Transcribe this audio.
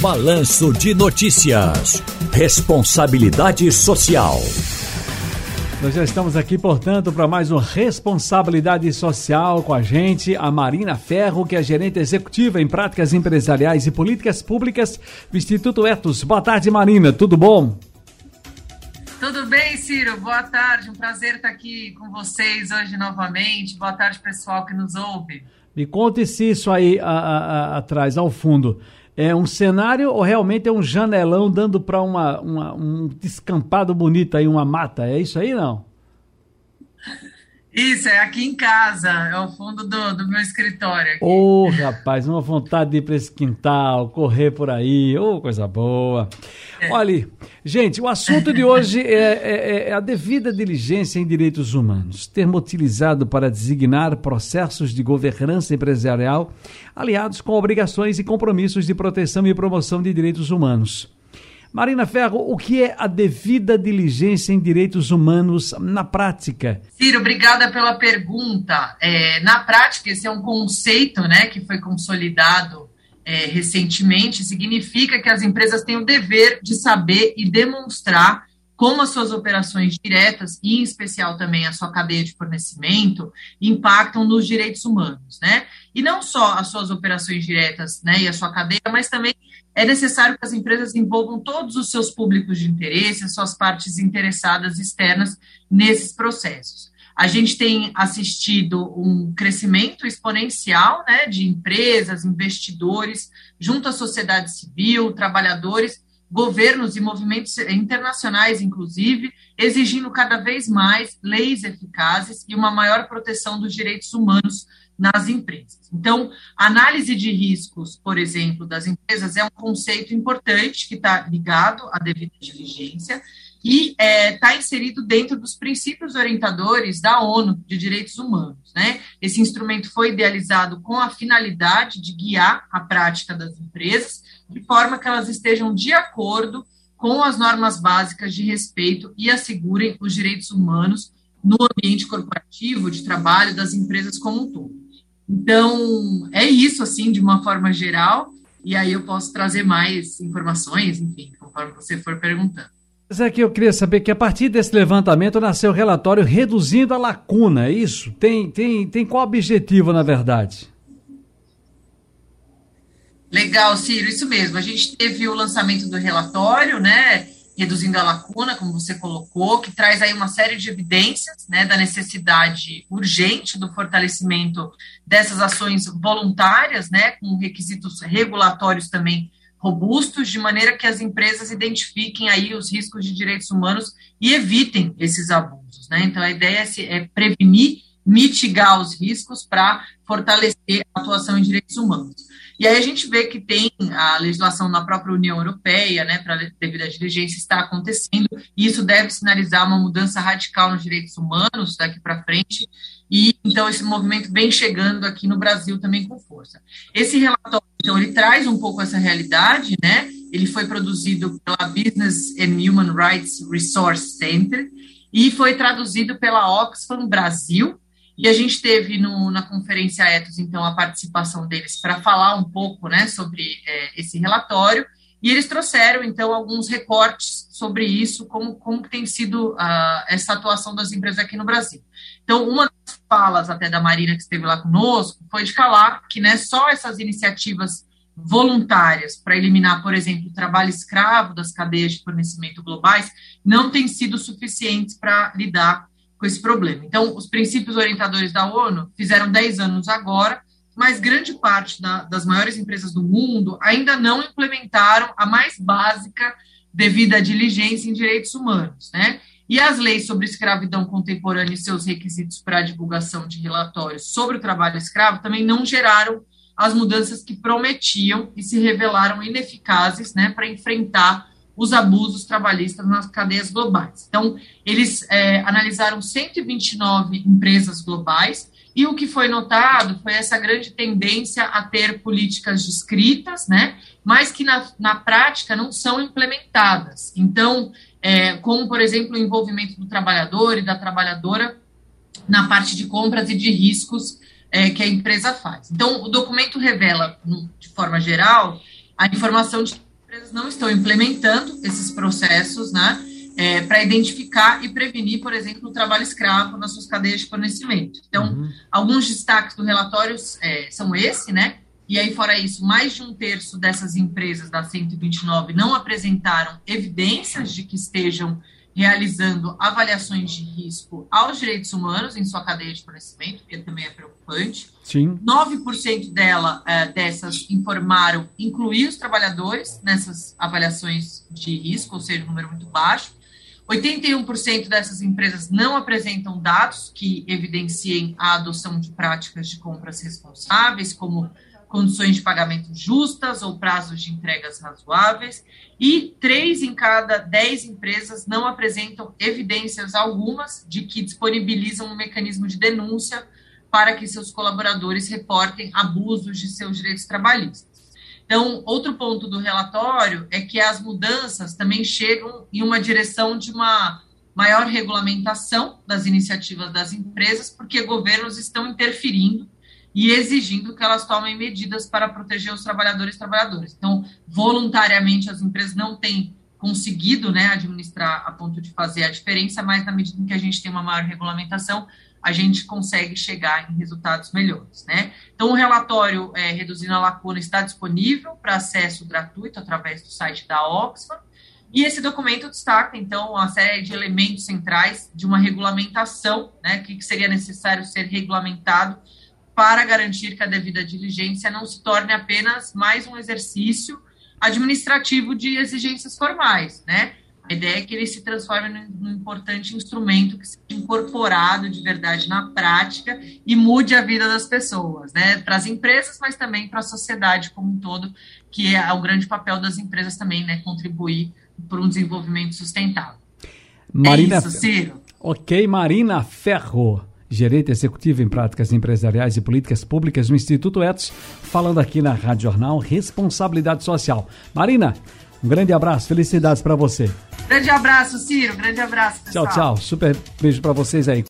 Balanço de Notícias. Responsabilidade Social. Nós já estamos aqui, portanto, para mais um Responsabilidade Social com a gente, a Marina Ferro, que é gerente executiva em práticas empresariais e políticas públicas do Instituto Etos. Boa tarde, Marina, tudo bom? Tudo bem, Ciro? Boa tarde, um prazer estar aqui com vocês hoje novamente. Boa tarde, pessoal que nos ouve. Me conte se isso aí a, a, a, atrás, ao fundo, é um cenário ou realmente é um janelão dando para uma, uma, um descampado bonito aí, uma mata? É isso aí, não? Isso, é aqui em casa, é o fundo do, do meu escritório. Ô, oh, rapaz, uma vontade de ir para esse quintal, correr por aí, ô, oh, coisa boa. É. Olha, gente, o assunto de hoje é, é, é, a devida diligência em direitos humanos, termo utilizado para designar processos de governança empresarial aliados com obrigações e compromissos de proteção e promoção de direitos humanos. Marina Ferro, o que é a devida diligência em direitos humanos na prática? Ciro, obrigada pela pergunta. É, na prática, esse é um conceito né, que foi consolidado é, recentemente, significa que as empresas têm o dever de saber e demonstrar como as suas operações diretas, e em especial também a sua cadeia de fornecimento, impactam nos direitos humanos, né? E não só as suas operações diretas, né, e a sua cadeia, mas também é necessário que as empresas envolvam todos os seus públicos de interesse, as suas partes interessadas externas nesses processos. A gente tem assistido um crescimento exponencial né, de empresas, investidores, junto à sociedade civil, trabalhadores, governos e movimentos internacionais, inclusive, exigindo cada vez mais leis eficazes e uma maior proteção dos direitos humanos nas empresas. Então, análise de riscos, por exemplo, das empresas é um conceito importante que está ligado à devida diligência e está é, tá inserido dentro dos princípios orientadores da ONU de Direitos Humanos. Né? Esse instrumento foi idealizado com a finalidade de guiar a prática das empresas de forma que elas estejam de acordo com as normas básicas de respeito e assegurem os direitos humanos no ambiente corporativo de trabalho das empresas como um todo. Então, é isso, assim, de uma forma geral, e aí eu posso trazer mais informações, enfim, conforme você for perguntando. Mas é que eu queria saber que a partir desse levantamento nasceu o relatório Reduzindo a Lacuna, é isso? Tem, tem, tem qual objetivo, na verdade? Legal, Ciro, isso mesmo. A gente teve o lançamento do relatório, né? reduzindo a lacuna, como você colocou, que traz aí uma série de evidências né, da necessidade urgente do fortalecimento dessas ações voluntárias, né, com requisitos regulatórios também robustos, de maneira que as empresas identifiquem aí os riscos de direitos humanos e evitem esses abusos. Né? Então, a ideia é prevenir, mitigar os riscos para fortalecer a atuação em direitos humanos. E aí a gente vê que tem a legislação na própria União Europeia, né, para devido à diligência, está acontecendo, e isso deve sinalizar uma mudança radical nos direitos humanos daqui para frente, e então esse movimento vem chegando aqui no Brasil também com força. Esse relatório, então, ele traz um pouco essa realidade, né, ele foi produzido pela Business and Human Rights Resource Center, e foi traduzido pela Oxfam Brasil, e a gente teve no, na conferência Etos, então, a participação deles para falar um pouco né, sobre é, esse relatório, e eles trouxeram, então, alguns recortes sobre isso, como, como tem sido uh, essa atuação das empresas aqui no Brasil. Então, uma das falas até da Marina, que esteve lá conosco, foi de falar que né, só essas iniciativas voluntárias para eliminar, por exemplo, o trabalho escravo das cadeias de fornecimento globais não têm sido suficientes para lidar com esse problema. Então, os princípios orientadores da ONU fizeram 10 anos agora, mas grande parte da, das maiores empresas do mundo ainda não implementaram a mais básica devido à diligência em direitos humanos, né? E as leis sobre escravidão contemporânea e seus requisitos para a divulgação de relatórios sobre o trabalho escravo também não geraram as mudanças que prometiam e se revelaram ineficazes, né, para enfrentar os abusos trabalhistas nas cadeias globais. Então, eles é, analisaram 129 empresas globais e o que foi notado foi essa grande tendência a ter políticas descritas, né, mas que na, na prática não são implementadas. Então, é, como, por exemplo, o envolvimento do trabalhador e da trabalhadora na parte de compras e de riscos é, que a empresa faz. Então, o documento revela, de forma geral, a informação de empresas não estão implementando esses processos, né? É, para identificar e prevenir, por exemplo, o trabalho escravo nas suas cadeias de fornecimento. Então, uhum. alguns destaques do relatório é, são esse, né? E aí, fora isso, mais de um terço dessas empresas da 129 não apresentaram evidências de que estejam realizando avaliações de risco aos direitos humanos em sua cadeia de fornecimento, que também é preocupante. Sim. 9% dela, é, dessas informaram incluir os trabalhadores nessas avaliações de risco, ou seja, um número muito baixo. 81% dessas empresas não apresentam dados que evidenciem a adoção de práticas de compras responsáveis, como condições de pagamento justas ou prazos de entregas razoáveis, e três em cada dez empresas não apresentam evidências algumas de que disponibilizam um mecanismo de denúncia para que seus colaboradores reportem abusos de seus direitos trabalhistas. Então, outro ponto do relatório é que as mudanças também chegam em uma direção de uma maior regulamentação das iniciativas das empresas, porque governos estão interferindo e exigindo que elas tomem medidas para proteger os trabalhadores e trabalhadoras. Então, voluntariamente, as empresas não têm conseguido né, administrar a ponto de fazer a diferença, mas na medida em que a gente tem uma maior regulamentação, a gente consegue chegar em resultados melhores. Né? Então, o relatório é, Reduzindo a Lacuna está disponível para acesso gratuito através do site da Oxfam, e esse documento destaca, então, uma série de elementos centrais de uma regulamentação, né, que seria necessário ser regulamentado para garantir que a devida diligência não se torne apenas mais um exercício administrativo de exigências formais, né? A ideia é que ele se transforme num importante instrumento que seja incorporado de verdade na prática e mude a vida das pessoas, né? Para as empresas, mas também para a sociedade como um todo, que é o grande papel das empresas também, né? Contribuir para um desenvolvimento sustentável. Marina, é isso, Ciro. Ok, Marina Ferro gerente executivo em práticas empresariais e políticas públicas no Instituto Etos, falando aqui na Rádio Jornal Responsabilidade Social. Marina, um grande abraço, felicidades para você. Grande abraço, Ciro, grande abraço. Pessoal. Tchau, tchau. Super beijo para vocês aí.